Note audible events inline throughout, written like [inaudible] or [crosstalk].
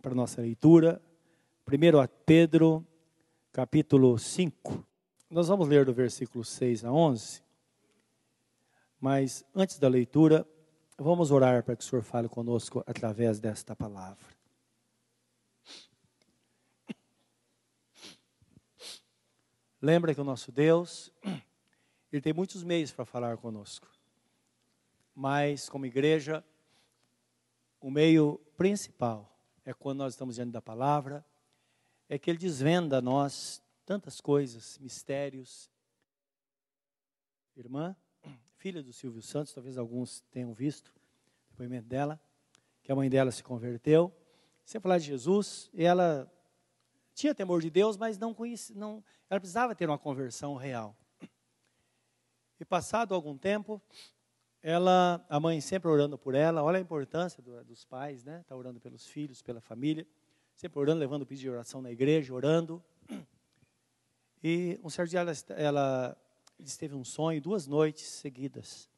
para a nossa leitura. Primeiro a Pedro, capítulo 5. Nós vamos ler do versículo 6 a 11. Mas antes da leitura, vamos orar para que o Senhor fale conosco através desta palavra. Lembra que o nosso Deus, Ele tem muitos meios para falar conosco. Mas, como igreja, o meio principal é quando nós estamos diante da palavra, é que Ele desvenda a nós tantas coisas, mistérios. Irmã, filha do Silvio Santos, talvez alguns tenham visto o depoimento dela, que a mãe dela se converteu. Você falar de Jesus, ela tinha temor de Deus, mas não conhecia, não, ela precisava ter uma conversão real. E passado algum tempo, ela, a mãe sempre orando por ela, olha a importância do, dos pais, né? Está orando pelos filhos, pela família, sempre orando, levando o pedido de oração na igreja, orando. E um certo dia ela, ela teve um sonho, duas noites seguidas.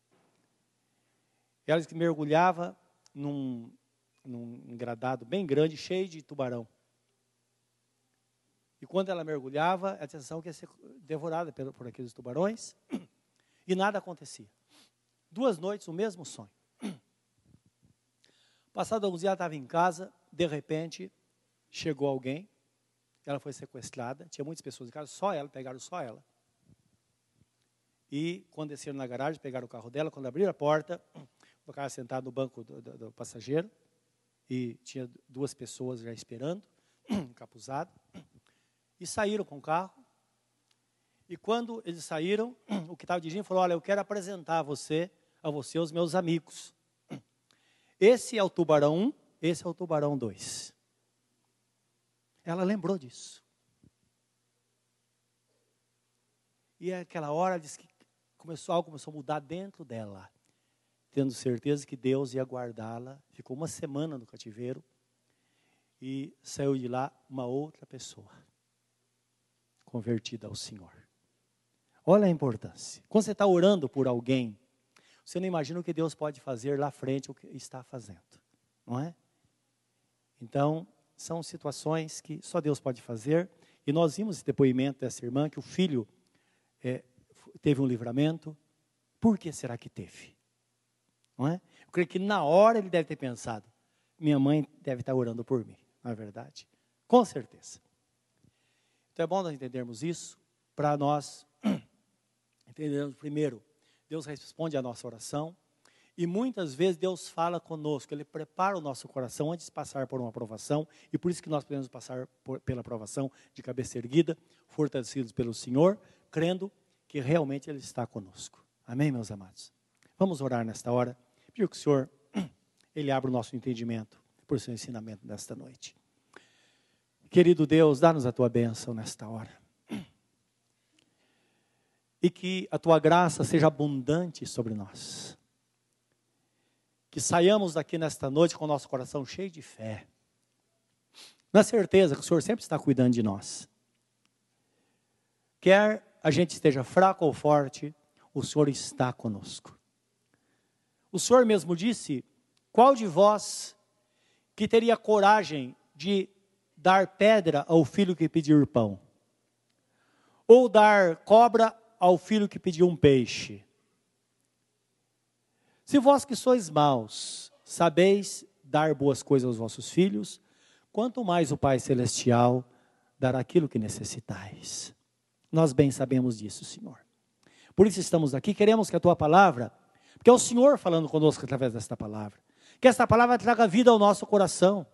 Ela mergulhava num, num engradado bem grande, cheio de tubarão. E quando ela mergulhava, a sensação que ia ser devorada por, por aqueles tubarões, e nada acontecia. Duas noites, o mesmo sonho. [clears throat] Passado alguns dias, ela estava em casa, de repente, chegou alguém, ela foi sequestrada, tinha muitas pessoas em casa, só ela, pegaram só ela. E quando desceram na garagem, pegaram o carro dela, quando abriram a porta, [clears throat] o cara sentado no banco do, do, do passageiro, e tinha duas pessoas já esperando, [clears throat] encapuzado, e saíram com o carro, e quando eles saíram, o que estava dirigindo falou: Olha, eu quero apresentar a você a você os meus amigos. Esse é o tubarão 1, esse é o tubarão 2. Ela lembrou disso. E aquela hora disse que começou algo começou a mudar dentro dela, tendo certeza que Deus ia guardá-la. Ficou uma semana no cativeiro e saiu de lá uma outra pessoa convertida ao Senhor. Olha a importância. Quando você está orando por alguém, você não imagina o que Deus pode fazer lá frente, o que está fazendo, não é? Então, são situações que só Deus pode fazer. E nós vimos esse depoimento dessa irmã, que o filho é, teve um livramento. Por que será que teve? Não é? Eu creio que na hora ele deve ter pensado, minha mãe deve estar orando por mim, não é verdade? Com certeza. Então é bom nós entendermos isso, para nós [clears throat] entendermos primeiro Deus responde à nossa oração. E muitas vezes Deus fala conosco, Ele prepara o nosso coração antes de passar por uma aprovação, e por isso que nós podemos passar por, pela aprovação de cabeça erguida, fortalecidos pelo Senhor, crendo que realmente Ele está conosco. Amém, meus amados? Vamos orar nesta hora, pedir que o Senhor, [clears throat] Ele abra o nosso entendimento por seu ensinamento nesta noite. Querido Deus, dá-nos a tua bênção nesta hora e que a tua graça seja abundante sobre nós. Que saiamos daqui nesta noite com o nosso coração cheio de fé, na certeza que o Senhor sempre está cuidando de nós. Quer a gente esteja fraco ou forte, o Senhor está conosco. O Senhor mesmo disse: qual de vós que teria coragem de dar pedra ao filho que pedir pão? Ou dar cobra ao filho que pediu um peixe. Se vós que sois maus, sabeis dar boas coisas aos vossos filhos, quanto mais o Pai Celestial dará aquilo que necessitais. Nós bem sabemos disso, Senhor. Por isso estamos aqui, queremos que a tua palavra, porque é o Senhor falando conosco através desta palavra, que esta palavra traga vida ao nosso coração.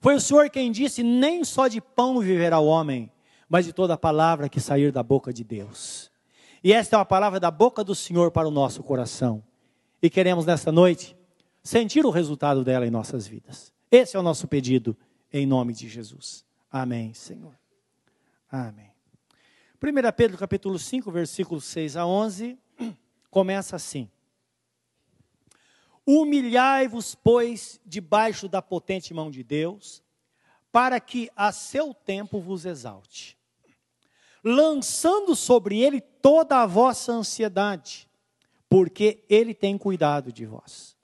Foi o Senhor quem disse: nem só de pão viverá o homem, mas de toda a palavra que sair da boca de Deus. E esta é uma palavra da boca do Senhor para o nosso coração. E queremos nesta noite sentir o resultado dela em nossas vidas. Esse é o nosso pedido, em nome de Jesus. Amém, Senhor. Amém. 1 Pedro capítulo 5, versículos 6 a 11, começa assim. Humilhai-vos, pois, debaixo da potente mão de Deus, para que a seu tempo vos exalte lançando sobre ele toda a vossa ansiedade, porque ele tem cuidado de vós.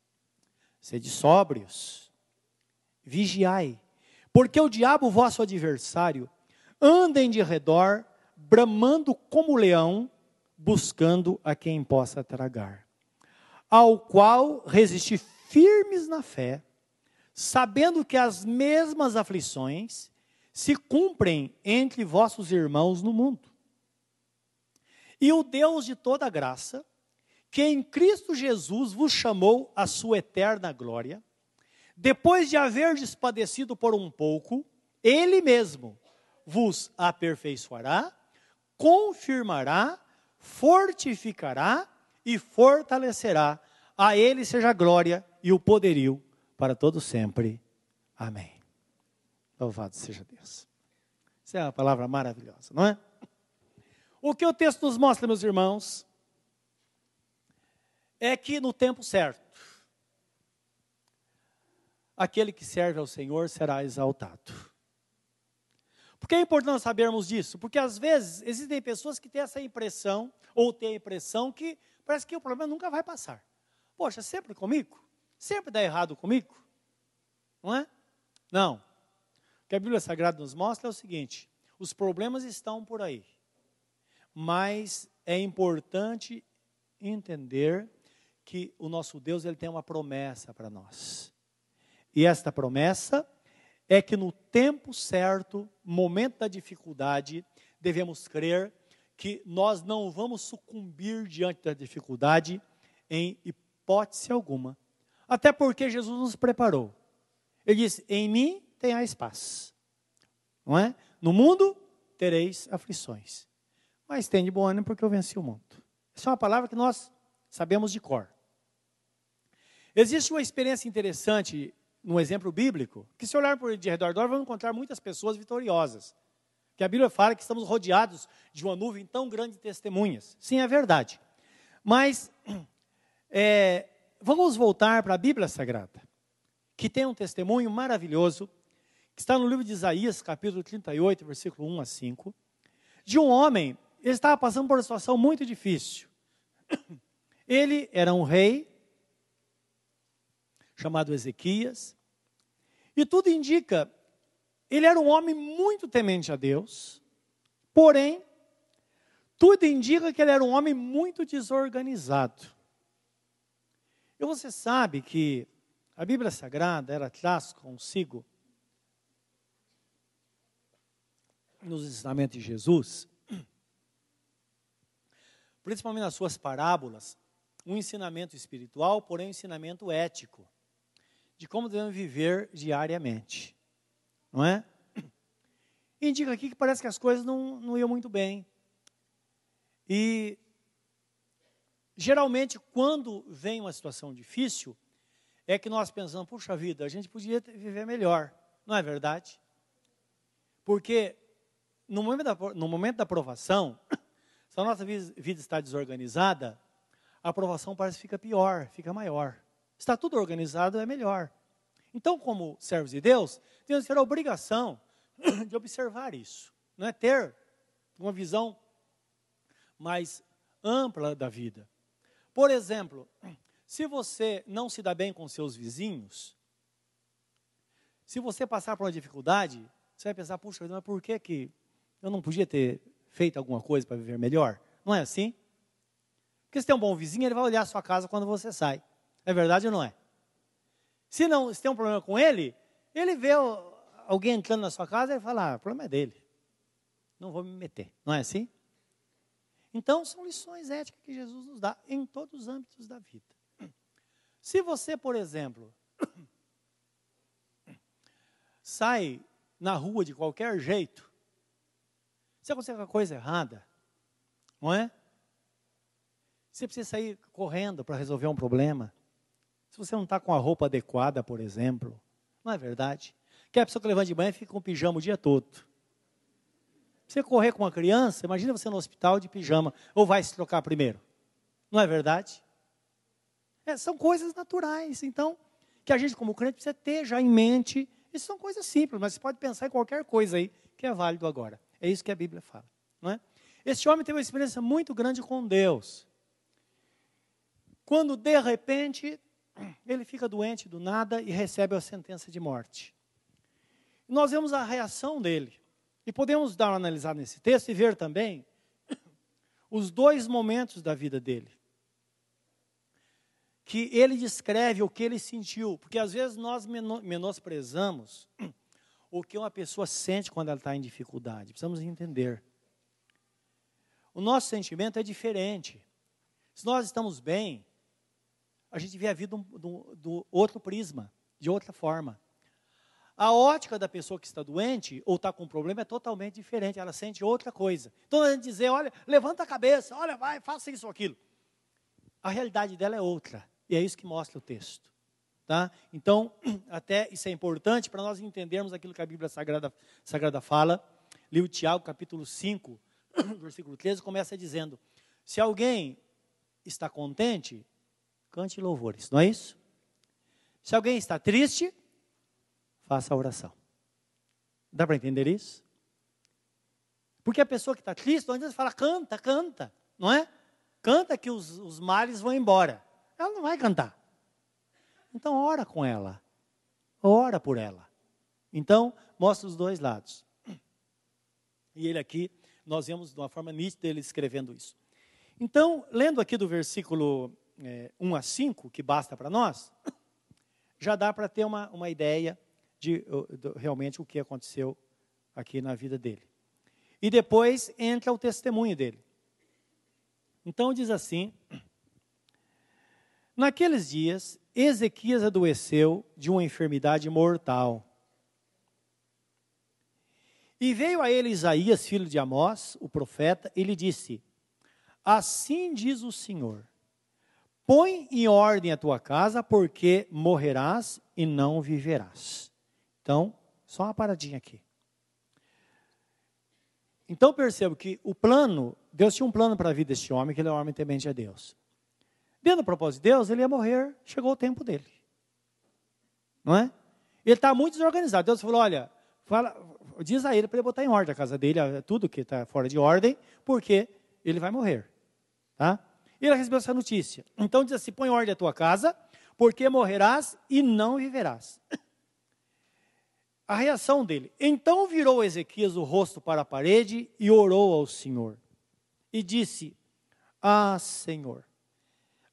Sede sóbrios vigiai, porque o diabo, vosso adversário, anda em de redor, bramando como leão, buscando a quem possa tragar. Ao qual resisti firmes na fé, sabendo que as mesmas aflições se cumprem entre vossos irmãos no mundo. E o Deus de toda graça, que em Cristo Jesus vos chamou à sua eterna glória, depois de haverdes padecido por um pouco, Ele mesmo vos aperfeiçoará, confirmará, fortificará e fortalecerá. A Ele seja a glória e o poderio para todo sempre. Amém. Louvado seja Deus. Isso é uma palavra maravilhosa, não é? O que o texto nos mostra, meus irmãos, é que no tempo certo, aquele que serve ao Senhor será exaltado. Por que é importante sabermos disso? Porque às vezes existem pessoas que têm essa impressão, ou têm a impressão que parece que o problema nunca vai passar. Poxa, sempre comigo? Sempre dá errado comigo? Não é? Não. O que a Bíblia Sagrada nos mostra é o seguinte: os problemas estão por aí, mas é importante entender que o nosso Deus ele tem uma promessa para nós. E esta promessa é que no tempo certo, momento da dificuldade, devemos crer que nós não vamos sucumbir diante da dificuldade em hipótese alguma. Até porque Jesus nos preparou. Ele disse: Em mim tenhais paz. Não é? No mundo tereis aflições. Mas tem de bom ânimo porque eu venci o mundo. Essa é uma palavra que nós sabemos de cor. Existe uma experiência interessante no exemplo bíblico, que se olhar por de redor, vamos encontrar muitas pessoas vitoriosas. Que a Bíblia fala que estamos rodeados de uma nuvem tão grande de testemunhas. Sim, é verdade. Mas [clears throat] é, vamos voltar para a Bíblia Sagrada, que tem um testemunho maravilhoso, que está no livro de Isaías, capítulo 38, versículo 1 a 5, de um homem, ele estava passando por uma situação muito difícil. [coughs] Ele era um rei, chamado Ezequias. E tudo indica, ele era um homem muito temente a Deus, porém, tudo indica que ele era um homem muito desorganizado. E você sabe que a Bíblia Sagrada, ela traz consigo, nos ensinamentos de Jesus, principalmente nas suas parábolas, um ensinamento espiritual, porém um ensinamento ético de como devemos viver diariamente. Não é? Indica aqui que parece que as coisas não, não iam muito bem. E geralmente, quando vem uma situação difícil, é que nós pensamos, puxa vida, a gente podia viver melhor. Não é verdade? Porque no momento da, no momento da aprovação, [coughs] se a nossa vida está desorganizada, a aprovação parece que fica pior, fica maior está tudo organizado, é melhor. Então, como servos de Deus, temos que ter a obrigação [coughs] de observar isso, não é ter uma visão mais ampla da vida. Por exemplo, [coughs] se você não se dá bem com seus vizinhos, se você passar por uma dificuldade, você vai pensar, puxa, mas por que, que eu não podia ter feito alguma coisa para viver melhor? Não é assim? Porque se tem um bom vizinho, ele vai olhar a sua casa quando você sai. É verdade ou não é? Se não se tem um problema com ele, ele vê alguém entrando na sua casa e fala: ah, o problema é dele. Não vou me meter. Não é assim? Então, são lições éticas que Jesus nos dá em todos os âmbitos da vida. Se você, por exemplo, [coughs] sai na rua de qualquer jeito, se acontecer alguma coisa errada, não é? Você precisa sair correndo para resolver um problema. Se você não está com a roupa adequada, por exemplo, não é verdade? Que a pessoa que levanta de manhã fica com pijama o dia todo. Você correr com uma criança, imagina você no hospital de pijama, ou vai se trocar primeiro. Não é verdade? É, são coisas naturais, então, que a gente como crente precisa ter já em mente. Isso são coisas simples, mas você pode pensar em qualquer coisa aí que é válido agora. É isso que a Bíblia fala. Não é? Este homem teve uma experiência muito grande com Deus. Quando de repente ele fica doente do nada e recebe a sentença de morte. Nós vemos a reação dele. E podemos dar uma analisada nesse texto e ver também [coughs] os dois momentos da vida dele. Que ele descreve o que ele sentiu, porque às vezes nós menosprezamos o que uma pessoa sente quando ela está em dificuldade. Precisamos entender. O nosso sentimento é diferente. Se nós estamos bem, a gente vê a vida do, do outro prisma, de outra forma. A ótica da pessoa que está doente ou está com um problema é totalmente diferente, ela sente outra coisa. Então a gente dizer, olha, levanta a cabeça, olha, vai, faça isso ou aquilo. A realidade dela é outra, e é isso que mostra o texto. Tá? Então, [clears throat] até isso é importante para nós entendermos aquilo que a Bíblia Sagrada, Sagrada fala. Li o Tiago, capítulo 5, [clears throat] versículo 13, começa dizendo: Se alguém está contente, cante louvores, não é isso? Se alguém está triste, faça oração. Dá para entender isso? Porque a pessoa que está triste, às vezes fala, canta, canta, não é? Canta que os, os males vão embora. Ela não vai cantar. Então, ora com ela. Ora por ela. Então, mostra os dois lados. E ele aqui, nós vemos de uma forma nítida ele escrevendo isso. Então, lendo aqui do versículo é, 1 a 5, que basta para nós, já dá para ter uma, uma ideia de, de realmente o que aconteceu aqui na vida dele. E depois entra o testemunho dele. Então diz assim: Naqueles dias, Ezequias adoeceu de uma enfermidade mortal. E veio a ele Isaías, filho de Amós, o profeta, e lhe disse: Assim diz o Senhor: Põe em ordem a tua casa, porque morrerás e não viverás. Então, só uma paradinha aqui. Então percebo que o plano, Deus tinha um plano para a vida deste homem, que ele é um homem temente a Deus. Dentro do propósito de Deus, ele ia morrer, chegou o tempo dele. Não é? Ele está muito desorganizado. Deus falou: olha, fala, diz a ele para ele botar em ordem a casa dele, tudo que está fora de ordem, porque ele vai morrer. Tá? Ele recebeu essa notícia. Então diz assim: põe em ordem a tua casa, porque morrerás e não viverás a reação dele. Então virou Ezequias o rosto para a parede e orou ao Senhor. E disse: Ah, Senhor,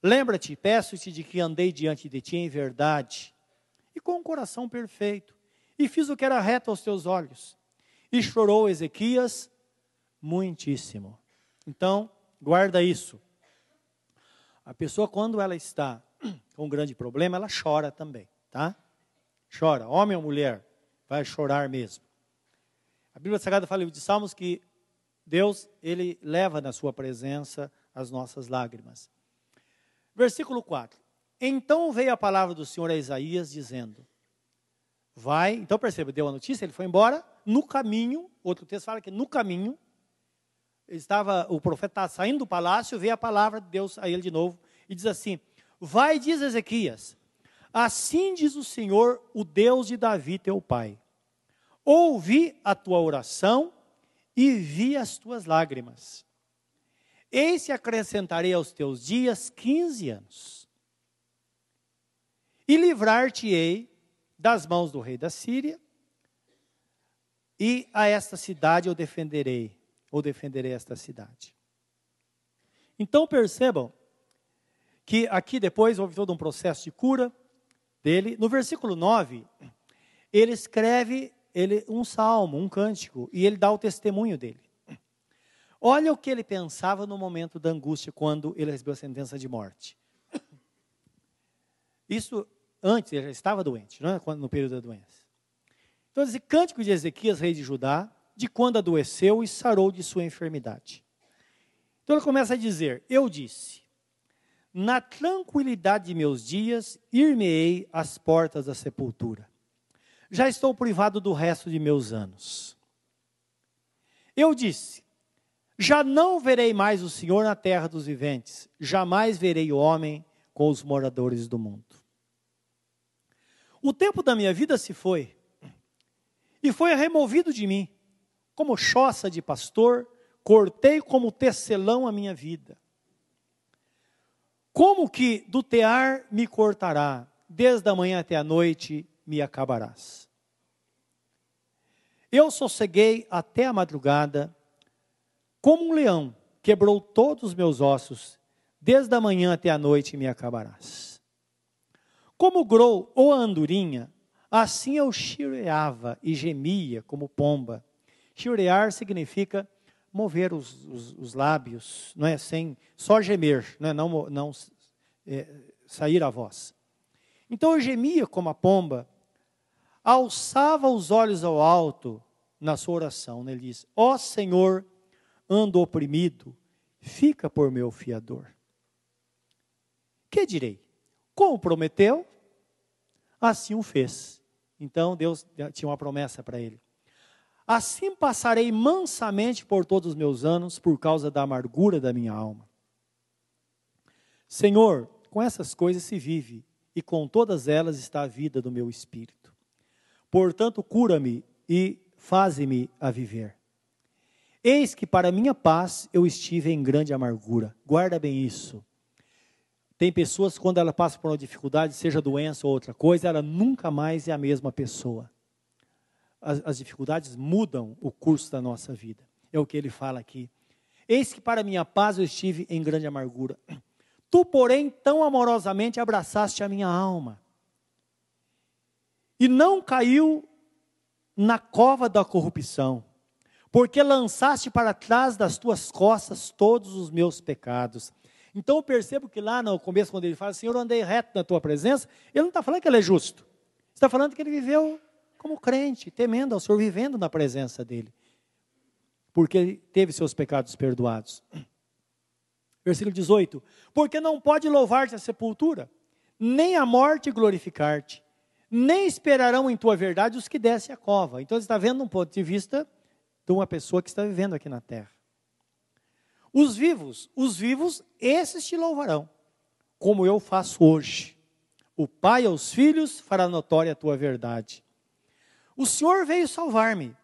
lembra-te, peço-te de que andei diante de ti em verdade e com um coração perfeito, e fiz o que era reto aos teus olhos. E chorou Ezequias muitíssimo. Então, guarda isso. A pessoa, quando ela está [clears throat] com um grande problema, ela chora também, tá? Chora, homem ou mulher vai chorar mesmo. A Bíblia Sagrada fala de Salmos que Deus, ele leva na sua presença as nossas lágrimas. Versículo 4. Então veio a palavra do Senhor a Isaías dizendo: Vai, então perceba, deu a notícia, ele foi embora, no caminho, outro texto fala que no caminho, estava, o profeta saindo do palácio, veio a palavra de Deus a ele de novo, e diz assim: Vai, diz Ezequias, assim diz o Senhor, o Deus de Davi, teu pai Ouvi a tua oração e vi as tuas lágrimas. Eis que acrescentarei aos teus dias quinze anos. E livrar-te-ei das mãos do rei da Síria, e a esta cidade eu defenderei, ou defenderei esta cidade. Então percebam que aqui depois houve todo um processo de cura dele. No versículo 9, ele escreve ele, um salmo, um cântico, e ele dá o testemunho dele. Olha o que ele pensava no momento da angústia, quando ele recebeu a sentença de morte. Isso antes, ele já estava doente, não é? no período da doença. Então, esse cântico de Ezequias, rei de Judá, de quando adoeceu e sarou de sua enfermidade. Então ele começa a dizer: Eu disse, na tranquilidade de meus dias, ir-me-ei às portas da sepultura já estou privado do resto de meus anos. Eu disse: Já não verei mais o Senhor na terra dos viventes, jamais verei o homem com os moradores do mundo. O tempo da minha vida se foi, e foi removido de mim, como choça de pastor, cortei como tecelão a minha vida. Como que do tear me cortará, desde a manhã até a noite me acabarás. Eu sosseguei até a madrugada, como um leão, quebrou todos os meus ossos, desde a manhã até a noite me acabarás. Como grou ou a andorinha, assim eu chireava e gemia como pomba. Chirear significa mover os, os, os, lábios, não é? Sem só gemer, não, é? não, não é, sair a voz. Então eu gemia como a pomba, alçava os olhos ao alto na sua oração. Né? Ele diz: Ó oh, Senhor, ando oprimido, fica por meu fiador. Que direi? Como prometeu, assim o fez. Então Deus tinha uma promessa para ele. Assim passarei mansamente por todos os meus anos, por causa da amargura da minha alma. Senhor, com essas coisas se vive, e com todas elas está a vida do meu espírito. Portanto, cura-me e faze-me a viver. Eis que para minha paz eu estive em grande amargura. Guarda bem isso. Tem pessoas, quando ela passa por uma dificuldade, seja doença ou outra coisa, ela nunca mais é a mesma pessoa. As, as dificuldades mudam o curso da nossa vida. É o que ele fala aqui. Eis que para minha paz eu estive em grande amargura. Tu, porém, tão amorosamente abraçaste a minha alma. E não caiu na cova da corrupção, porque lançaste para trás das tuas costas todos os meus pecados. Então eu percebo que lá no começo, quando ele fala, Senhor, eu andei reto na tua presença, ele não está falando que ele é justo. Está falando que ele viveu como crente, temendo ao Senhor, vivendo na presença dele. Porque ele teve seus pecados perdoados. Versículo 18: Porque não pode louvar-te a sepultura, nem a morte glorificar-te, nem esperarão em tua verdade os que descem a cova. Então você está vendo um ponto de vista de uma pessoa que está vivendo aqui na terra. Os vivos, os vivos, esses te louvarão, como eu faço hoje. O Pai aos filhos fará notória a tua verdade. O Senhor veio salvar-me,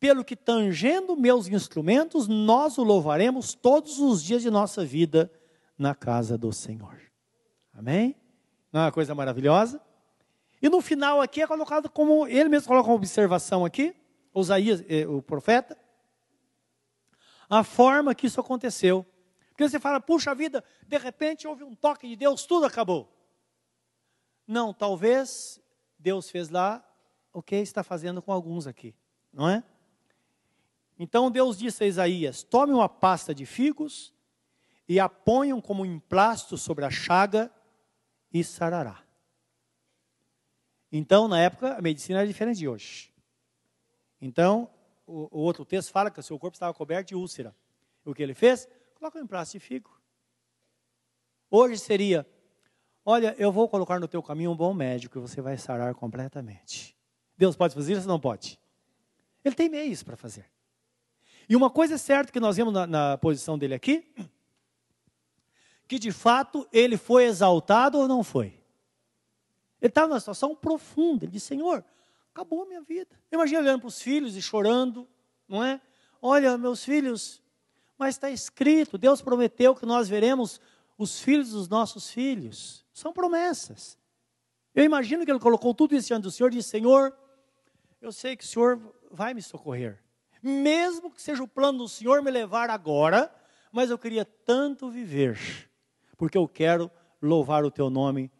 pelo que tangendo meus instrumentos, nós o louvaremos todos os dias de nossa vida na casa do Senhor. Amém? Não é uma coisa maravilhosa? E no final aqui é colocado como, ele mesmo coloca uma observação aqui, Osaías, eh, o profeta, a forma que isso aconteceu. Porque você fala, puxa vida, de repente houve um toque de Deus, tudo acabou. Não, talvez Deus fez lá o que está fazendo com alguns aqui, não é? Então Deus disse a Isaías: Tome uma pasta de figos e a ponham como emplasto sobre a chaga e sarará. Então, na época, a medicina era diferente de hoje. Então, o, o outro texto fala que o seu corpo estava coberto de úlcera. O que ele fez? Coloca um emplasto de figo. Hoje seria: Olha, eu vou colocar no teu caminho um bom médico e você vai sarar completamente. Deus pode fazer isso não pode? Ele tem meios para fazer. E uma coisa é certa que nós vemos na, na posição dele aqui, que de fato ele foi exaltado ou não foi? Ele estava numa situação profunda. Ele disse: Senhor, acabou a minha vida. Imagina olhando para os filhos e chorando, não é? Olha, meus filhos, mas está escrito: Deus prometeu que nós veremos os filhos dos nossos filhos. São promessas. Eu imagino que ele colocou tudo isso diante do Senhor e disse: Senhor, eu sei que o Senhor vai me socorrer mesmo que seja o plano do Senhor me levar agora, mas eu queria tanto viver, porque eu quero louvar o teu nome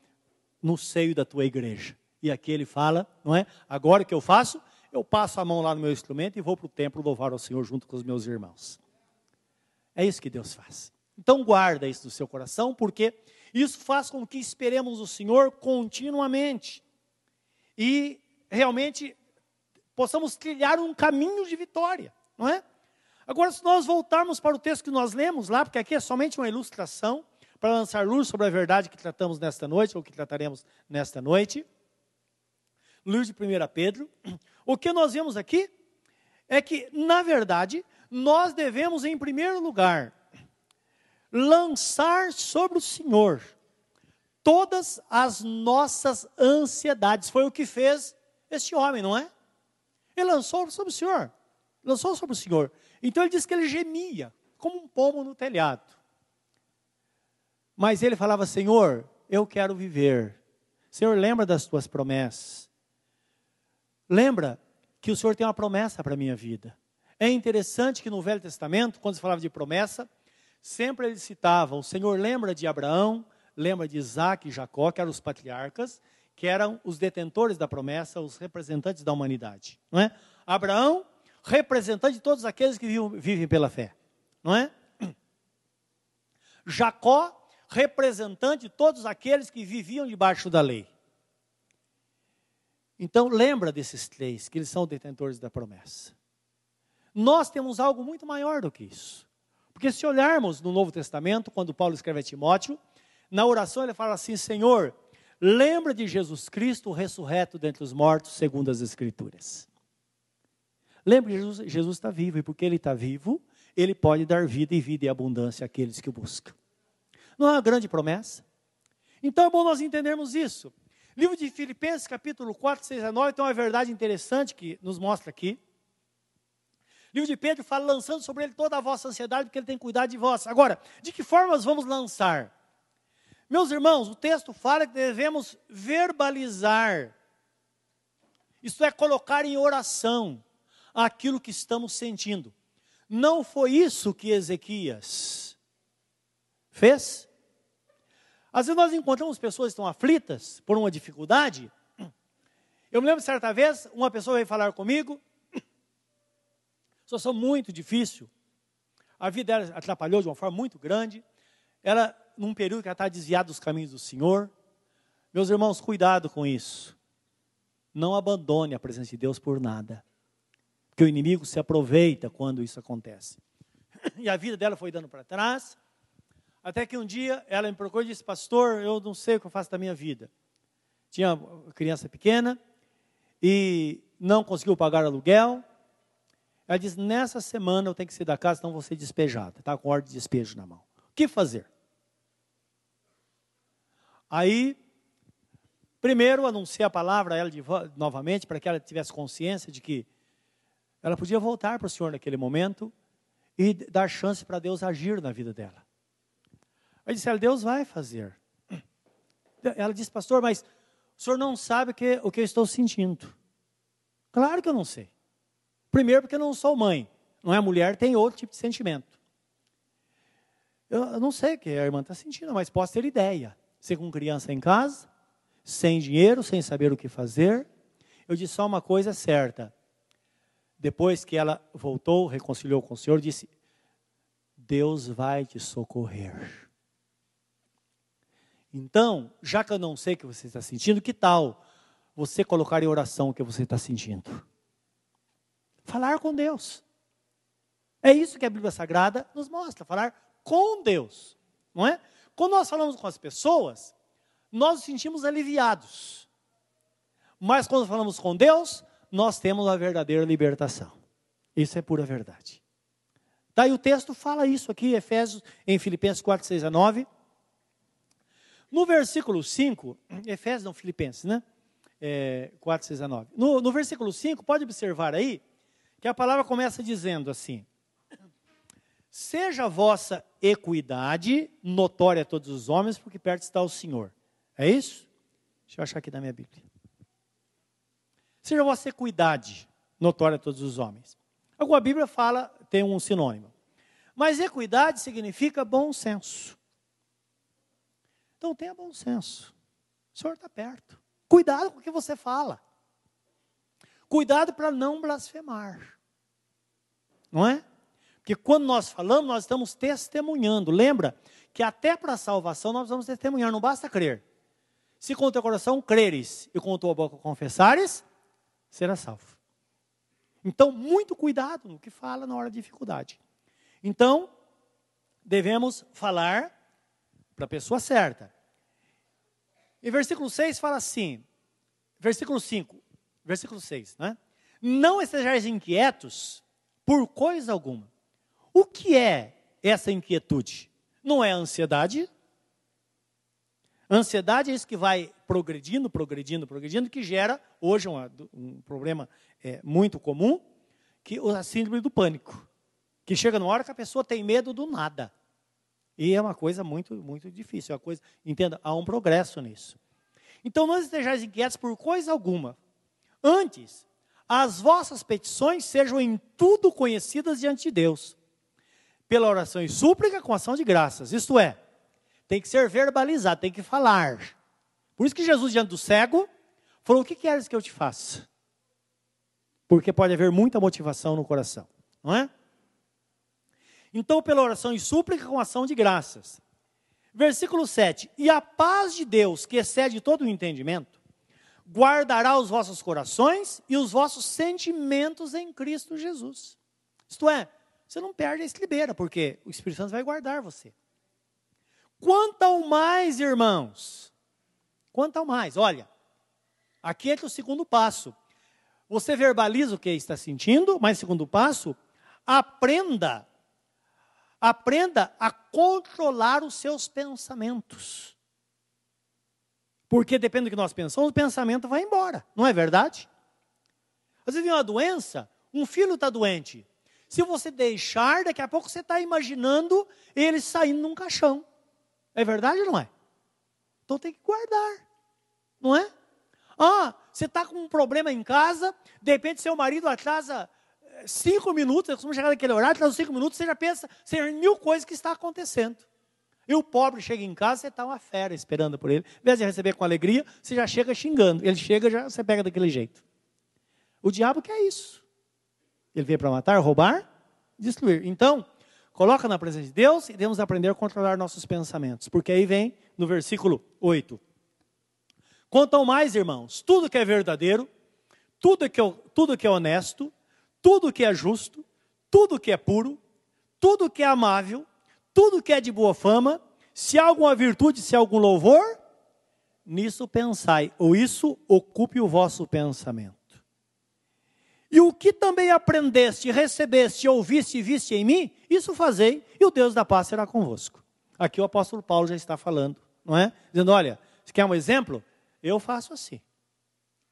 no seio da tua igreja. E aqui ele fala, não é? Agora que eu faço, eu passo a mão lá no meu instrumento e vou para o templo louvar ao Senhor junto com os meus irmãos. É isso que Deus faz. Então guarda isso no seu coração, porque isso faz com que esperemos o Senhor continuamente. E realmente possamos trilhar um caminho de vitória, não é? Agora, se nós voltarmos para o texto que nós lemos lá, porque aqui é somente uma ilustração, para lançar luz sobre a verdade que tratamos nesta noite, ou que trataremos nesta noite, luz de 1 Pedro, o que nós vemos aqui é que, na verdade, nós devemos, em primeiro lugar, lançar sobre o Senhor todas as nossas ansiedades. Foi o que fez este homem, não é? Ele lançou sobre o Senhor. Lançou sobre o Senhor. Então ele diz que ele gemia, como um pomo no telhado. Mas ele falava: Senhor, eu quero viver. Senhor, lembra das tuas promessas. Lembra que o Senhor tem uma promessa para a minha vida. É interessante que no Velho Testamento, quando se falava de promessa, sempre ele citava: o Senhor lembra de Abraão, lembra de Isaac e Jacó, que eram os patriarcas, que eram os detentores da promessa, os representantes da humanidade. Não é? Abraão, representante de todos aqueles que vivem, pela fé. Não é? Jacó, representante de todos aqueles que viviam debaixo da lei. Então, lembra desses três, que eles são detentores da promessa. Nós temos algo muito maior do que isso. Porque se olharmos no Novo Testamento, quando Paulo escreve a Timóteo, na oração ele fala assim: Senhor, lembra de Jesus Cristo ressurreto dentre os mortos, segundo as Escrituras. Lembre que Jesus está vivo, e porque ele está vivo, ele pode dar vida e vida e abundância àqueles que o buscam. Não é uma grande promessa? Então é bom nós entendermos isso. Livro de Filipenses, capítulo 4, 6 a 9, tem uma verdade interessante que nos mostra aqui. Livro de Pedro fala lançando sobre ele toda a vossa ansiedade, porque ele tem cuidado de vós. Agora, de que forma nós vamos lançar? Meus irmãos, o texto fala que devemos verbalizar, isto é, colocar em oração aquilo que estamos sentindo. Não foi isso que Ezequias fez? Às vezes nós encontramos pessoas que estão aflitas por uma dificuldade. Eu me lembro certa vez, uma pessoa veio falar comigo, situação muito difícil, a vida dela atrapalhou de uma forma muito grande, ela, num período que ela está desviada dos caminhos do Senhor. Meus irmãos, cuidado com isso. Não abandone a presença de Deus por nada, porque o inimigo se aproveita quando isso acontece. E a vida dela foi dando para trás, até que um dia ela me procurou e disse: Pastor, eu não sei o que eu faço da minha vida. Tinha uma criança pequena e não conseguiu pagar aluguel. Ela disse: Nessa semana eu tenho que sair da casa, senão vou ser despejada. Está com ordem de despejo na mão. O que fazer? Aí, primeiro anunciei a palavra a ela de, novamente, para que ela tivesse consciência de que ela podia voltar para o Senhor naquele momento e dar chance para Deus agir na vida dela. Aí ela, Deus vai fazer. Ela disse, pastor, mas o senhor não sabe o que, o que eu estou sentindo. Claro que eu não sei. Primeiro, porque eu não sou mãe. Não é mulher, tem outro tipo de sentimento. Eu, eu não sei o que a irmã está sentindo, mas posso ter ideia. Você com criança em casa, sem dinheiro, sem saber o que fazer. Eu disse só uma coisa certa. Depois que ela voltou, reconciliou com o Senhor, disse: Deus vai te socorrer. Então, já que eu não sei o que você está sentindo, que tal você colocar em oração o que você está sentindo? Falar com Deus. É isso que a Bíblia Sagrada nos mostra, falar com Deus, não é? Quando nós falamos com as pessoas, nós nos sentimos aliviados. Mas quando falamos com Deus, nós temos a verdadeira libertação. Isso é pura verdade. Tá, o texto fala isso aqui, Efésios, em Filipenses 4, 6 a 9. No versículo 5, [clears throat] Efésios não, Filipenses, né? É, 4, 6 a 9. No, no versículo 5, pode observar aí, que a palavra começa dizendo assim: Seja a vossa equidade notória a todos os homens, porque perto está o Senhor. É isso? Deixa eu achar aqui na minha Bíblia. Seja a vossa equidade notória a todos os homens. Alguma Bíblia fala, tem um sinônimo. Mas equidade significa bom senso. Então tenha bom senso. O Senhor está perto. Cuidado com o que você fala. Cuidado para não blasfemar. Não é? Porque quando nós falamos, nós estamos testemunhando. Lembra que até para a salvação nós vamos testemunhar, não basta crer. Se com o teu coração creres e com a tua boca confessares, será salvo. Então, muito cuidado no que fala na hora da dificuldade. Então, devemos falar para a pessoa certa. E versículo 6 fala assim, versículo 5, versículo 6, né? Não estejais inquietos por coisa alguma. O que é essa inquietude? Não é a ansiedade? A ansiedade é isso que vai progredindo, progredindo, progredindo, que gera, hoje, um, um problema é, muito comum, que a síndrome do pânico. Que chega numa hora que a pessoa tem medo do nada. E é uma coisa muito, muito difícil. É uma coisa, entenda, há um progresso nisso. Então, não estejais inquietos por coisa alguma. Antes, as vossas petições sejam em tudo conhecidas diante de Deus, pela oração e súplica com ação de graças. Isto é, tem que ser verbalizado, tem que falar. Por isso que Jesus, diante do cego, falou: O que queres que eu te faça? Porque pode haver muita motivação no coração, não é? Então, pela oração e súplica com ação de graças. Versículo 7: E a paz de Deus, que excede todo o entendimento, guardará os vossos corações e os vossos sentimentos em Cristo Jesus. Isto é, você não perde a estribeira, porque o Espírito Santo vai guardar você. Quanto ao mais, irmãos, quanto ao mais, olha, aqui que o segundo passo. Você verbaliza o que está sentindo, mas segundo passo, aprenda Aprenda a controlar os seus pensamentos. Porque depende do que nós pensamos, o pensamento vai embora, não é verdade? Às vezes vem uma doença, um filho está doente. Se você deixar, daqui a pouco você está imaginando ele saindo num caixão. É verdade ou não é? Então tem que guardar, não é? Ah, você está com um problema em casa, de repente seu marido atrasa cinco minutos, eu costumo chegar naquele horário, traz cinco minutos, você já pensa, você já mil coisas que está acontecendo. E o pobre chega em casa, você está uma fera esperando por ele. Em vez de receber com alegria, você já chega xingando. Ele chega, já você pega daquele jeito. O diabo quer isso. Ele veio para matar, roubar, destruir. Então, coloca na presença de Deus e devemos aprender a controlar nossos pensamentos. Porque aí vem no versículo 8. Quanto mais, irmãos, tudo que é verdadeiro, tudo que é, tudo que é honesto, tudo que é justo, tudo que é puro, tudo que é amável, tudo que é de boa fama, se há alguma virtude, se há algum louvor, nisso pensai, ou isso ocupe o vosso pensamento. E o que também aprendeste, recebeste, ouviste e viste em mim, isso fazei, e o Deus da paz será convosco. Aqui o apóstolo Paulo já está falando, não é? Dizendo, olha, você quer um exemplo? Eu faço assim.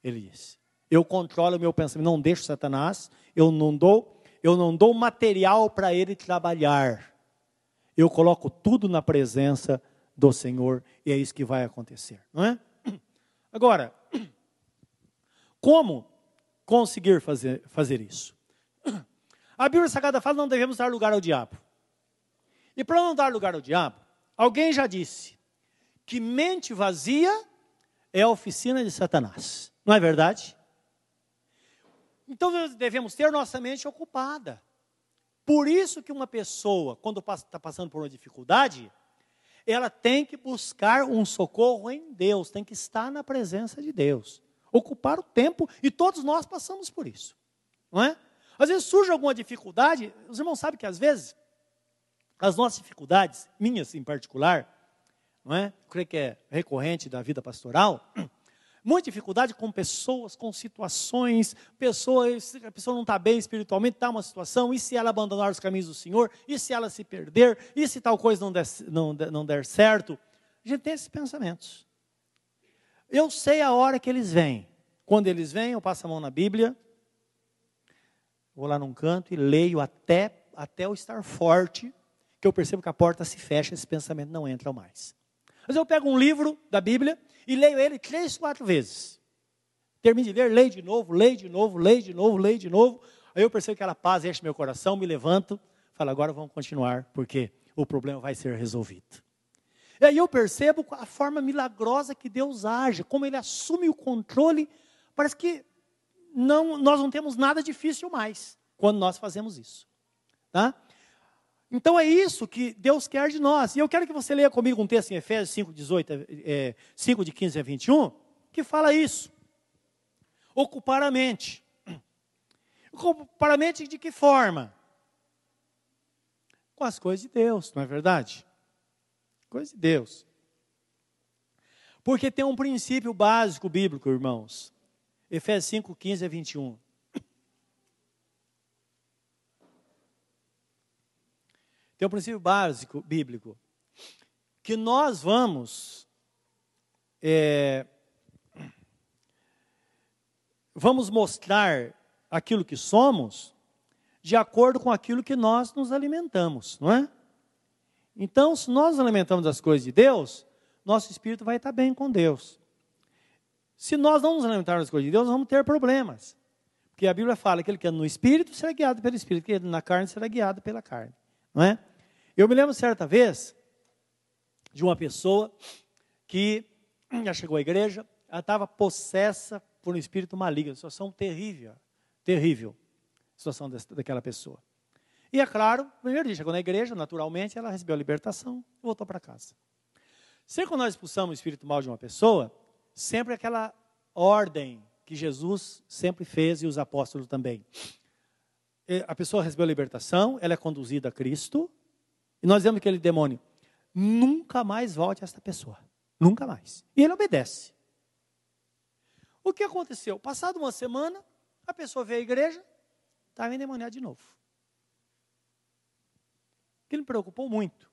Ele disse. Eu controlo o meu pensamento, não deixo Satanás eu não dou, eu não dou material para ele trabalhar. Eu coloco tudo na presença do Senhor e é isso que vai acontecer, não é? [clears throat] Agora, [clears throat] como conseguir fazer, fazer isso? [clears throat] A Bíblia Sagrada fala que não devemos dar lugar ao diabo. E para não dar lugar ao diabo, alguém já disse que mente vazia é a oficina de Satanás. Não é verdade? Então devemos ter nossa mente ocupada. Por isso que uma pessoa, quando está passando por uma dificuldade, ela tem que buscar um socorro em Deus, tem que estar na presença de Deus. Ocupar o tempo, e todos nós passamos por isso. Não é? Às vezes surge alguma dificuldade, os irmãos sabem que às vezes as nossas dificuldades, minhas em particular, não é? Eu creio que é recorrente da vida pastoral, muita dificuldade com pessoas, com situações, pessoas, a pessoa não está bem espiritualmente, está uma situação, e se ela abandonar os caminhos do Senhor, e se ela se perder, e se tal coisa não der, não, não der certo. A gente tem esses pensamentos. Eu sei a hora que eles vêm. Quando eles vêm, eu passo a mão na Bíblia, vou lá num canto e leio até, até eu estar forte, que eu percebo que a porta se fecha, esse pensamento não entra mais. Mas eu pego um livro da Bíblia e leio ele três, quatro vezes. Termino de ler, leio de novo, leio de novo, leio de novo, leio de novo. Aí eu percebo que aquela paz enche meu coração, me levanto, falo, agora vamos continuar, porque o problema vai ser resolvido. E aí eu percebo a forma milagrosa que Deus age, como Ele assume o controle. Parece que não, nós não temos nada difícil mais quando nós fazemos isso. Tá? Então é isso que Deus quer de nós. E eu quero que você leia comigo um texto em Efésios 5, 18, é, 5 de 15 a 21, que fala isso. Ocupar a mente. Ocupar a mente de que forma? Com as coisas de Deus, não é verdade? Coisas de Deus. Porque tem um princípio básico bíblico, irmãos. Efésios 5, 15 a 21. Tem um princípio básico bíblico que nós vamos é, vamos mostrar aquilo que somos de acordo com aquilo que nós nos alimentamos, não é? Então, se nós nos alimentamos das coisas de Deus, nosso espírito vai estar bem com Deus. Se nós não nos alimentarmos das coisas de Deus, vamos ter problemas. Porque a Bíblia fala que aquele que anda no Espírito será guiado pelo Espírito, que na carne será guiado pela carne. Não é? Eu me lembro certa vez de uma pessoa que [clears throat] já chegou à igreja, ela estava possessa por um espírito maligno, situação terrível, terrível, situação dessa, daquela pessoa. E é claro, primeiro dia chegou na igreja, naturalmente, ela recebeu a libertação e voltou para casa. Sempre quando nós expulsamos o espírito mal de uma pessoa, sempre aquela ordem que Jesus sempre fez e os apóstolos também. A pessoa recebeu a libertação, ela é conduzida a Cristo, e nós vemos aquele demônio, nunca mais volte a esta pessoa. Nunca mais. E ele obedece. O que aconteceu? Passado uma semana, a pessoa veio à igreja, estava endemoniada de novo. Que me preocupou muito.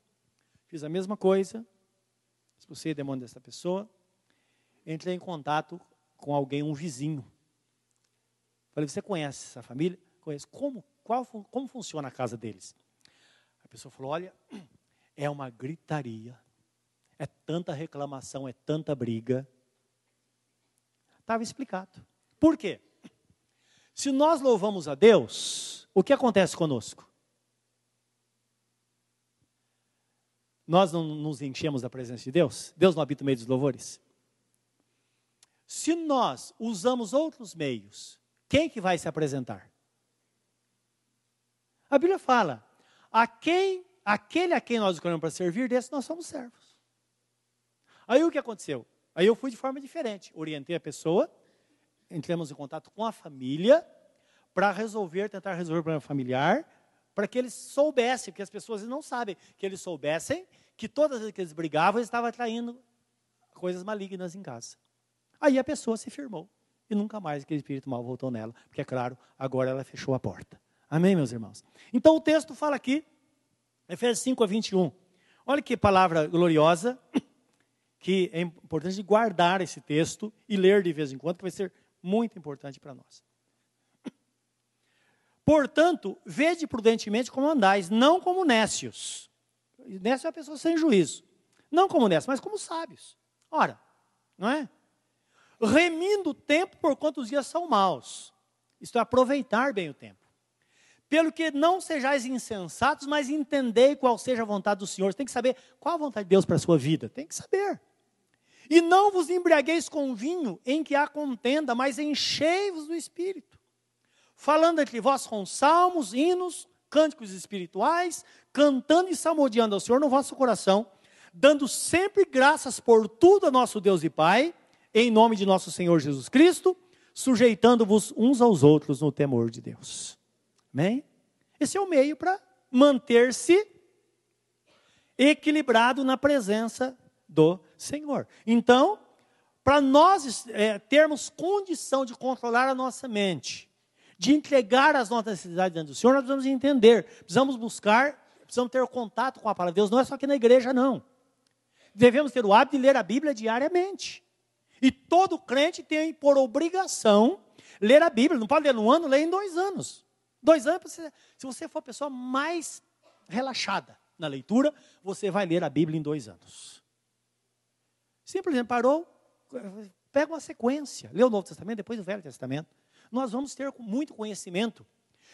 Fiz a mesma coisa, expulsei o demônio dessa pessoa, entrei em contato com alguém, um vizinho. Falei, você conhece essa família? Conheço. Como, qual, como funciona a casa deles? A pessoa falou, olha, [clears throat] é uma gritaria, é tanta reclamação, é tanta briga. Estava explicado. Por quê? Se nós louvamos a Deus, o que acontece conosco? Nós não nos enchemos da presença de Deus? Deus não habita no meio dos louvores? Se nós usamos outros meios, quem que vai se apresentar? A Bíblia fala: a quem aquele a quem nós escolhemos para servir, desse nós somos servos. Aí o que aconteceu? Aí eu fui de forma diferente. Orientei a pessoa, entramos em contato com a família, para resolver, tentar resolver o problema familiar, para que eles soubessem, porque as pessoas não sabem, que eles soubessem que todas as vezes que eles brigavam, eles estavam atraindo coisas malignas em casa. Aí a pessoa se firmou. E nunca mais aquele espírito mal voltou nela. Porque, é claro, agora ela fechou a porta. Amém, meus irmãos? Então o texto fala aqui Efésios 5 a 21. Olha que palavra gloriosa, [coughs] que é importante guardar esse texto e ler de vez em quando, que vai ser muito importante para nós. [coughs] Portanto, vede prudentemente como andais, não como nécios. Nécio é a pessoa sem juízo. Não como nécios, mas como sábios. Ora, não é? Remindo o tempo por quanto os dias são maus. Isto é, aproveitar bem o tempo. Pelo que não sejais insensatos, mas entendei qual seja a vontade do Senhor. Você tem que saber qual a vontade de Deus para a sua vida. Tem que saber. E não vos embriagueis com vinho em que há contenda, mas enchei-vos do Espírito. Falando entre vós com salmos, hinos, cânticos espirituais, cantando e salmodiando ao Senhor no vosso coração, dando sempre graças por tudo a nosso Deus e Pai, em nome de nosso Senhor Jesus Cristo, sujeitando-vos uns aos outros no temor de Deus. Amém? Esse é o meio para manter-se equilibrado na presença do Senhor. Então, para nós é, termos condição de controlar a nossa mente, de entregar as nossas necessidades diante do Senhor, nós precisamos entender, precisamos buscar, precisamos ter contato com a palavra de Deus, não é só aqui na igreja, não. Devemos ter o hábito de ler a Bíblia diariamente. E todo crente tem por obrigação ler a Bíblia. Não pode ler no ano, lê em dois anos. Dois anos, se você for a pessoa mais relaxada na leitura, você vai ler a Bíblia em dois anos. Simplesmente parou, pega uma sequência, lê o Novo Testamento, depois o Velho Testamento. Nós vamos ter muito conhecimento.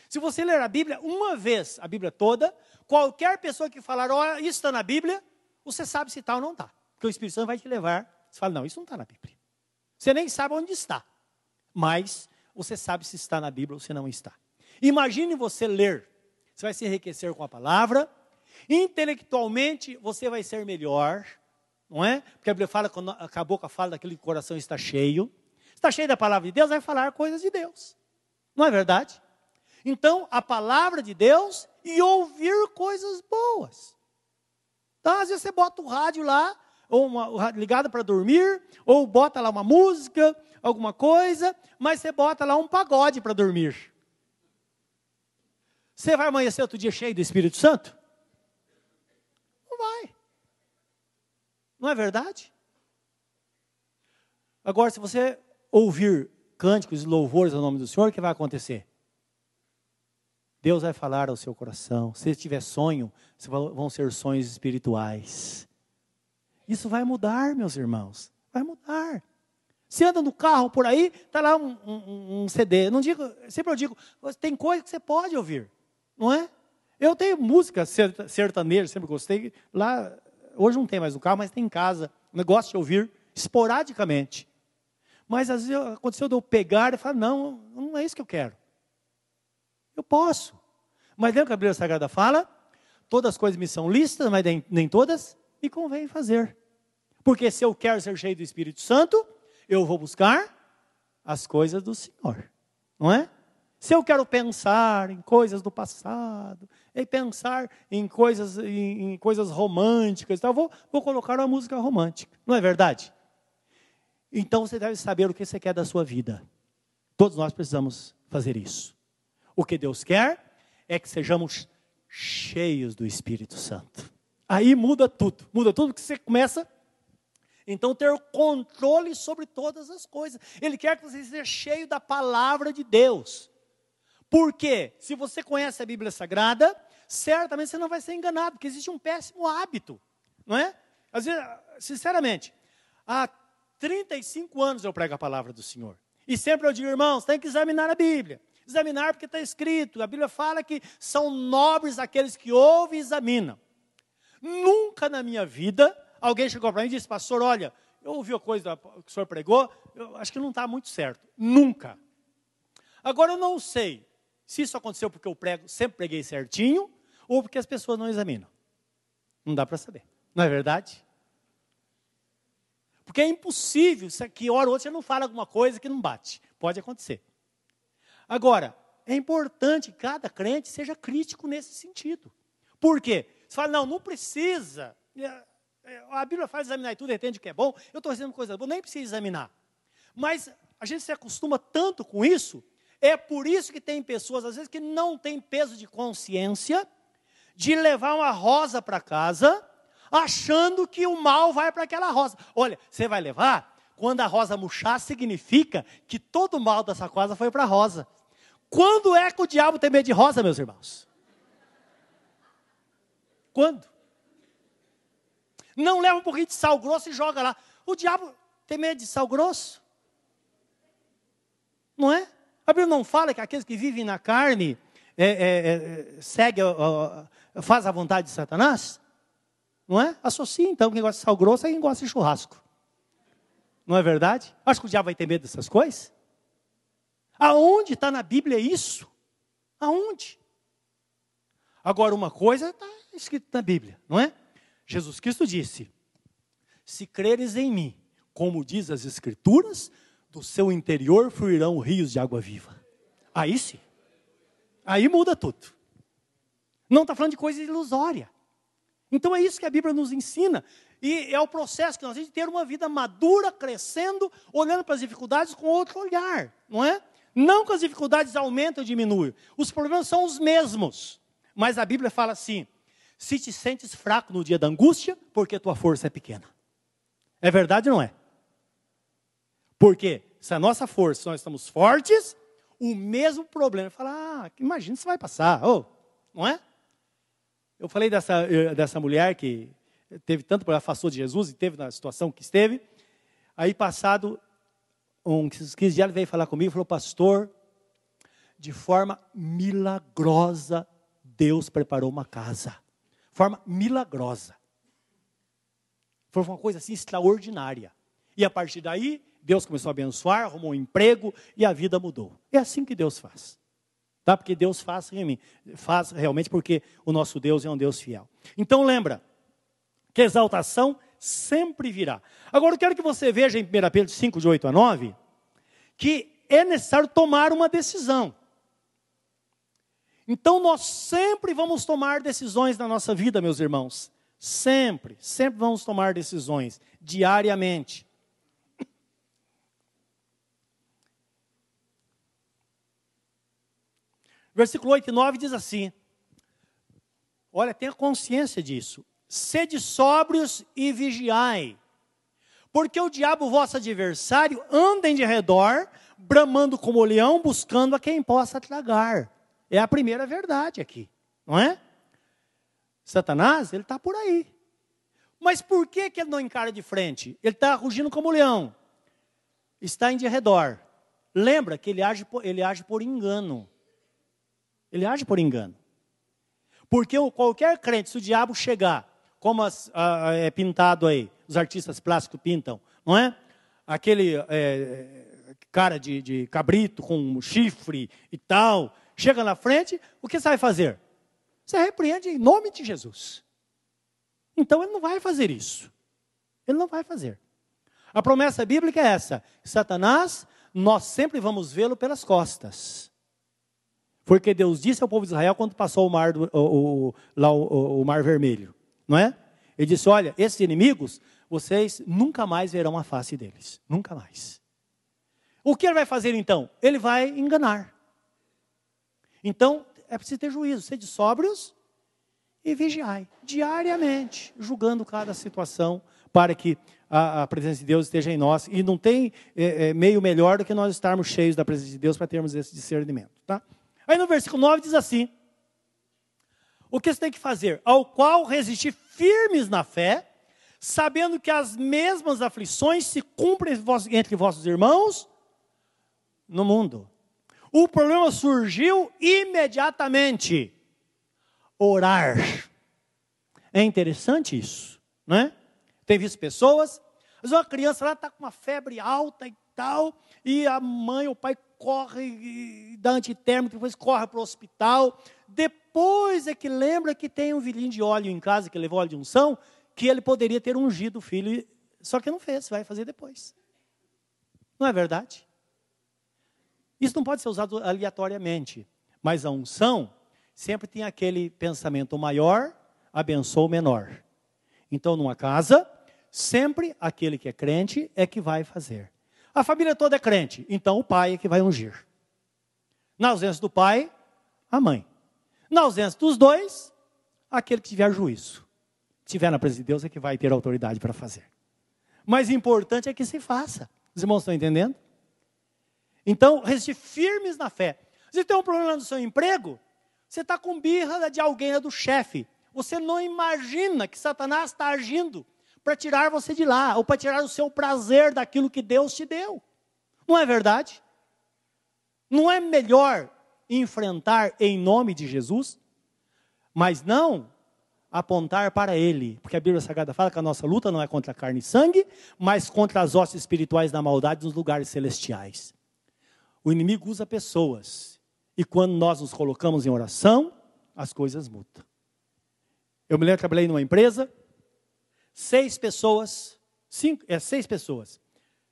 Se você ler a Bíblia uma vez, a Bíblia toda, qualquer pessoa que falar, olha, isso está na Bíblia, você sabe se está ou não está. Porque o Espírito Santo vai te levar. Você fala, não, isso não está na Bíblia. Você nem sabe onde está. Mas você sabe se está na Bíblia ou se não está. Imagine você ler. Você vai se enriquecer com a palavra. Intelectualmente, você vai ser melhor. Não é? Porque a Bíblia fala, quando a boca fala daquele coração está cheio. Está cheio da palavra de Deus, vai falar coisas de Deus. Não é verdade? Então, a palavra de Deus e ouvir coisas boas. Então, às vezes você bota o rádio lá, ou uma, ligado para dormir, ou bota lá uma música, alguma coisa, mas você bota lá um pagode para dormir. Você vai amanhecer outro dia cheio do Espírito Santo? Não vai. Não é verdade? Agora, se você ouvir cânticos e louvores ao nome do Senhor, o que vai acontecer? Deus vai falar ao seu coração. Se tiver sonho, vão ser sonhos espirituais. Isso vai mudar, meus irmãos. Vai mudar. Você anda no carro por aí, está lá um, um, um, CD. Não digo, sempre eu digo, tem coisa que você pode ouvir, não é? Eu tenho música sertaneja, sempre gostei. Lá, hoje não tem mais no carro, mas tem em casa. Eu gosto de ouvir esporadicamente. Mas às vezes aconteceu de eu pegar e falar, não, não é isso que eu quero. Eu posso. Mas lembra que a Bíblia Sagrada fala? Todas as coisas me são listas, mas nem, nem todas me convém fazer. Porque se eu quero ser cheio do Espírito Santo, eu vou buscar as coisas do Senhor, não é? Se eu quero pensar em coisas do passado, e pensar em coisas, em, em coisas românticas, então vou, vou colocar uma música romântica, não é verdade? Então você deve saber o que você quer da sua vida. Todos nós precisamos fazer isso. O que Deus quer é que sejamos cheios do Espírito Santo. Aí muda tudo, muda tudo que você começa então, ter controle sobre todas as coisas. Ele quer que você seja cheio da palavra de Deus. Porque, se você conhece a Bíblia Sagrada, certamente você não vai ser enganado, porque existe um péssimo hábito, não é? Às vezes, sinceramente, há 35 anos eu prego a palavra do Senhor. E sempre eu digo, irmãos, tem que examinar a Bíblia. Examinar porque está escrito. A Bíblia fala que são nobres aqueles que ouvem e examinam. Nunca na minha vida Alguém chegou para mim e disse, pastor, olha, eu ouvi a coisa que o senhor pregou, eu acho que não está muito certo. Nunca. Agora eu não sei se isso aconteceu porque eu prego, sempre preguei certinho, ou porque as pessoas não examinam. Não dá para saber. Não é verdade? Porque é impossível que hora ou outra você não fala alguma coisa que não bate. Pode acontecer. Agora, é importante que cada crente seja crítico nesse sentido. Por quê? Você fala, não, não precisa. É, a Bíblia faz examinar e tudo, entende que é bom. Eu estou fazendo coisa boa, nem precisa examinar. Mas a gente se acostuma tanto com isso, é por isso que tem pessoas, às vezes, que não têm peso de consciência de levar uma rosa para casa, achando que o mal vai para aquela rosa. Olha, você vai levar, quando a rosa murchar, significa que todo o mal dessa casa foi para a rosa. Quando é que o diabo tem medo de rosa, meus irmãos? Quando? Não leva um pouquinho de sal grosso e joga lá. O diabo tem medo de sal grosso? Não é? A Bíblia não fala que aqueles que vivem na carne é, é, é, segue, faz a vontade de Satanás? Não é? Associa então quem gosta de sal grosso é quem gosta de churrasco. Não é verdade? Acho que o diabo vai ter medo dessas coisas. Aonde está na Bíblia isso? Aonde? Agora, uma coisa está escrito na Bíblia, não é? Jesus Cristo disse: Se creres em mim, como diz as Escrituras, do seu interior fluirão rios de água viva. Aí sim. Aí muda tudo. Não está falando de coisa ilusória. Então é isso que a Bíblia nos ensina. E é o processo que nós temos de ter uma vida madura, crescendo, olhando para as dificuldades com outro olhar, não é? Não que as dificuldades aumentam ou diminuem. Os problemas são os mesmos. Mas a Bíblia fala assim: se te sentes fraco no dia da angústia, porque tua força é pequena. É verdade ou não é? Porque se a nossa força, nós estamos fortes, o mesmo problema. Fala, ah, imagina se vai passar, oh, não é? Eu falei dessa, eh, dessa mulher que teve tanto problema, afastou de Jesus e teve na situação que esteve. Aí, passado uns 15 dias, ele veio falar comigo e falou, pastor, de forma milagrosa, Deus preparou uma casa forma milagrosa. Foi uma coisa assim extraordinária. E a partir daí, Deus começou a abençoar, arrumou um emprego e a vida mudou. É assim que Deus faz. Tá? Porque Deus faz, faz realmente porque o nosso Deus é um Deus fiel. Então lembra que exaltação sempre virá. Agora eu quero que você veja em 1 Pedro 5, de 8 a 9, que é necessário tomar uma decisão. Então nós sempre vamos tomar decisões na nossa vida, meus irmãos. Sempre, sempre vamos tomar decisões, diariamente. Versículo 8 e 9 diz assim: Olha, tenha consciência disso. Sede sóbrios e vigiai, porque o diabo, vosso adversário, anda em redor, bramando como leão, buscando a quem possa tragar. É a primeira verdade aqui, não é? Satanás, ele está por aí. Mas por que, que ele não encara de frente? Ele está rugindo como leão. está em redor. Lembra que ele age, ele age por engano. Ele age por engano. Porque qualquer crente, se o diabo chegar, como as, a, a, é pintado aí, os artistas plásticos pintam, não é? Aquele é, cara de, de cabrito com chifre e tal, chega na frente, o que você vai fazer? Você repreende em nome de Jesus. Então ele não vai fazer isso. Ele não vai fazer. A promessa bíblica é essa: Satanás, nós sempre vamos vê-lo pelas costas. Porque Deus disse ao povo de Israel quando passou o mar, o, o, lá o, o mar vermelho, não é? Ele disse: Olha, esses inimigos, vocês nunca mais verão a face deles. Nunca mais. O que ele vai fazer então? Ele vai enganar. Então, é preciso ter juízo, sede sóbrios e vigiai, diariamente, julgando cada situação, para que a, a, presença de Deus esteja em nós. E não tem é, é, meio melhor do que nós estarmos cheios da presença de Deus para termos esse discernimento. Tá? Aí no versículo 9 diz assim: O que você tem que fazer? Ao qual resistir firmes na fé, sabendo que as mesmas aflições se cumprem entre vossos irmãos no mundo. O problema surgiu imediatamente. Orar. É interessante isso, não é? Tem visto pessoas, mas uma criança lá está com uma febre alta e tal, e a mãe, o pai corre e dá antitérmico, depois corre para o hospital. Depois é que lembra que tem um vilinho de óleo em casa, que levou óleo de unção, que ele poderia ter ungido o filho, só que não fez, vai fazer depois. Não é verdade? Isso não pode ser usado aleatoriamente, mas a unção sempre tem aquele pensamento maior abençoa o menor. Então, numa casa, sempre aquele que é crente é que vai fazer. A família toda é crente, então o pai é que vai ungir. Na ausência do pai, a mãe. Na ausência dos dois, aquele que tiver juízo. Se tiver na presença de Deus é que vai ter autoridade para fazer. Mas importante é que se faça. Os irmãos estão entendendo? Então, resistir firmes na fé. Se tem um problema no seu emprego, você está com birra de alguém, é do chefe. Você não imagina que Satanás está agindo para tirar você de lá, ou para tirar o seu prazer daquilo que Deus te deu. Não é verdade? Não é melhor enfrentar em nome de Jesus, mas não apontar para Ele, porque a Bíblia Sagrada fala que a nossa luta não é contra carne e sangue, mas contra as hostes espirituais da maldade nos lugares celestiais. O inimigo usa pessoas, e quando nós nos colocamos em oração, as coisas mudam. Eu me lembro que trabalhei numa empresa, seis pessoas, cinco, é, seis pessoas,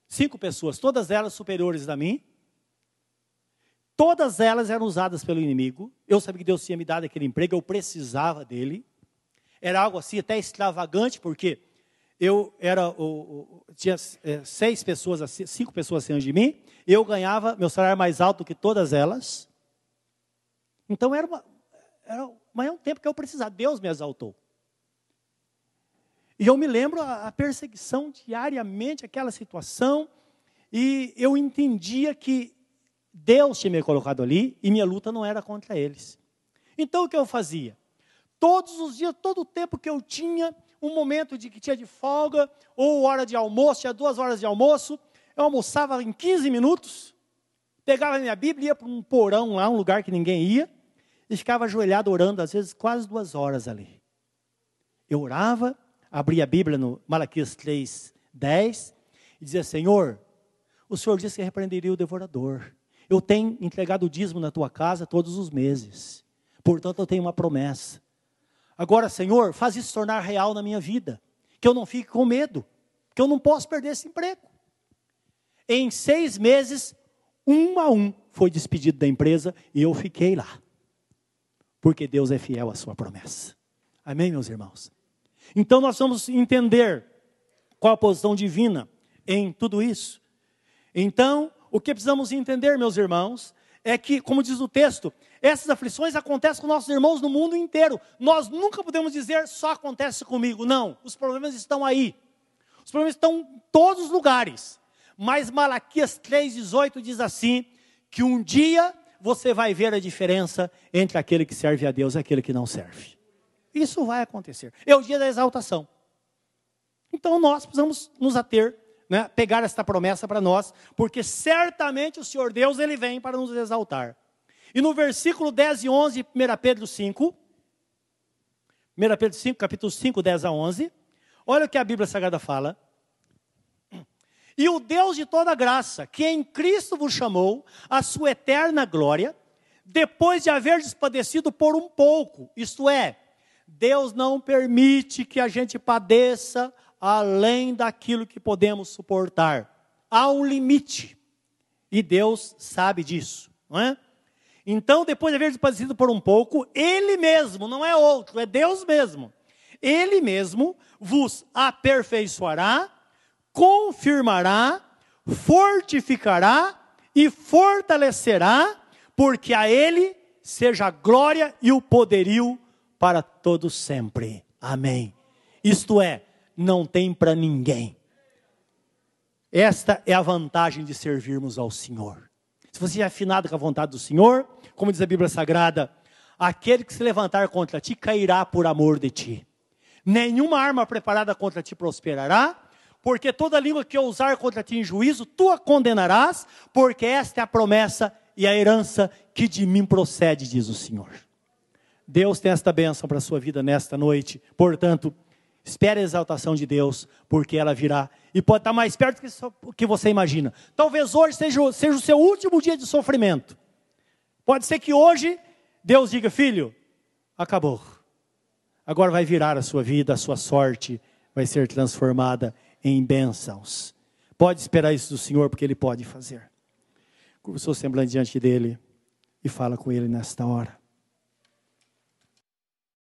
cinco pessoas, todas elas superiores a mim, todas elas eram usadas pelo inimigo. Eu sabia que Deus tinha me dado aquele emprego, eu precisava dele. Era algo assim até extravagante, porque eu era o, tinha é, seis pessoas, cinco pessoas acima de mim, eu ganhava meu salário mais alto que todas elas. Então era uma, era, mas é um tempo que eu precisava. Deus me exaltou. E eu me lembro a, perseguição diariamente, aquela situação, e eu entendia que Deus tinha me colocado ali e minha luta não era contra eles. Então o que eu fazia? Todos os dias, todo o tempo que eu tinha, um momento de que tinha de folga, ou hora de almoço, tinha duas horas de almoço, eu almoçava em 15 minutos, pegava minha Bíblia, ia para um porão lá, um lugar que ninguém ia, e ficava ajoelhado orando, às vezes quase duas horas ali. Eu orava, abria a Bíblia no Malaquias 3, 10, e dizia: Senhor, o Senhor disse que repreenderia o devorador. Eu tenho entregado o dízimo na tua casa todos os meses. Portanto, eu tenho uma promessa. Agora, Senhor, faz isso tornar real na minha vida. Que eu não fique com medo. Que eu não posso perder esse emprego. Em seis meses, um a um foi despedido da empresa e eu fiquei lá. Porque Deus é fiel à sua promessa. Amém, meus irmãos? Então nós vamos entender qual a posição divina em tudo isso. Então, o que precisamos entender, meus irmãos, é que, como diz o texto, essas aflições acontecem com nossos irmãos no mundo inteiro. Nós nunca podemos dizer só acontece comigo. Não, os problemas estão aí. Os problemas estão em todos os lugares. Mas Malaquias 3,18 diz assim: que um dia você vai ver a diferença entre aquele que serve a Deus e aquele que não serve. Isso vai acontecer. É o dia da exaltação. Então nós precisamos nos ater né, pegar esta promessa para nós, porque certamente o Senhor Deus ele vem para nos exaltar. E no versículo 10 e 11, 1 Pedro 5, 1 Pedro 5, capítulo 5, 10 a 11, olha o que a Bíblia Sagrada fala. E o Deus de toda graça, que em Cristo vos chamou a sua eterna glória, depois de haver padecido por um pouco, isto é, Deus não permite que a gente padeça além daquilo que podemos suportar. Há um limite. E Deus sabe disso, não é? Então, depois de haver padecido por um pouco, Ele mesmo, não é outro, é Deus mesmo. Ele mesmo vos aperfeiçoará, confirmará, fortificará e fortalecerá, porque a Ele seja a glória e o poderio para todos sempre. Amém. Isto é, não tem para ninguém. Esta é a vantagem de servirmos ao Senhor. Se você é afinado com a vontade do Senhor, como diz a Bíblia Sagrada, aquele que se levantar contra ti cairá por amor de ti. Nenhuma arma preparada contra ti prosperará, porque toda língua que ousar contra ti em juízo, tu a condenarás, porque esta é a promessa e a herança que de mim procede, diz o Senhor. Deus tem esta bênção para a sua vida nesta noite, portanto, Espere a exaltação de Deus, porque ela virá. E pode estar mais perto do que você imagina. Talvez hoje seja, seja o seu último dia de sofrimento. Pode ser que hoje Deus diga: Filho, acabou. Agora vai virar a sua vida, a sua sorte vai ser transformada em bênçãos. Pode esperar isso do Senhor, porque Ele pode fazer. Curva o seu semblante diante dele e fala com Ele nesta hora.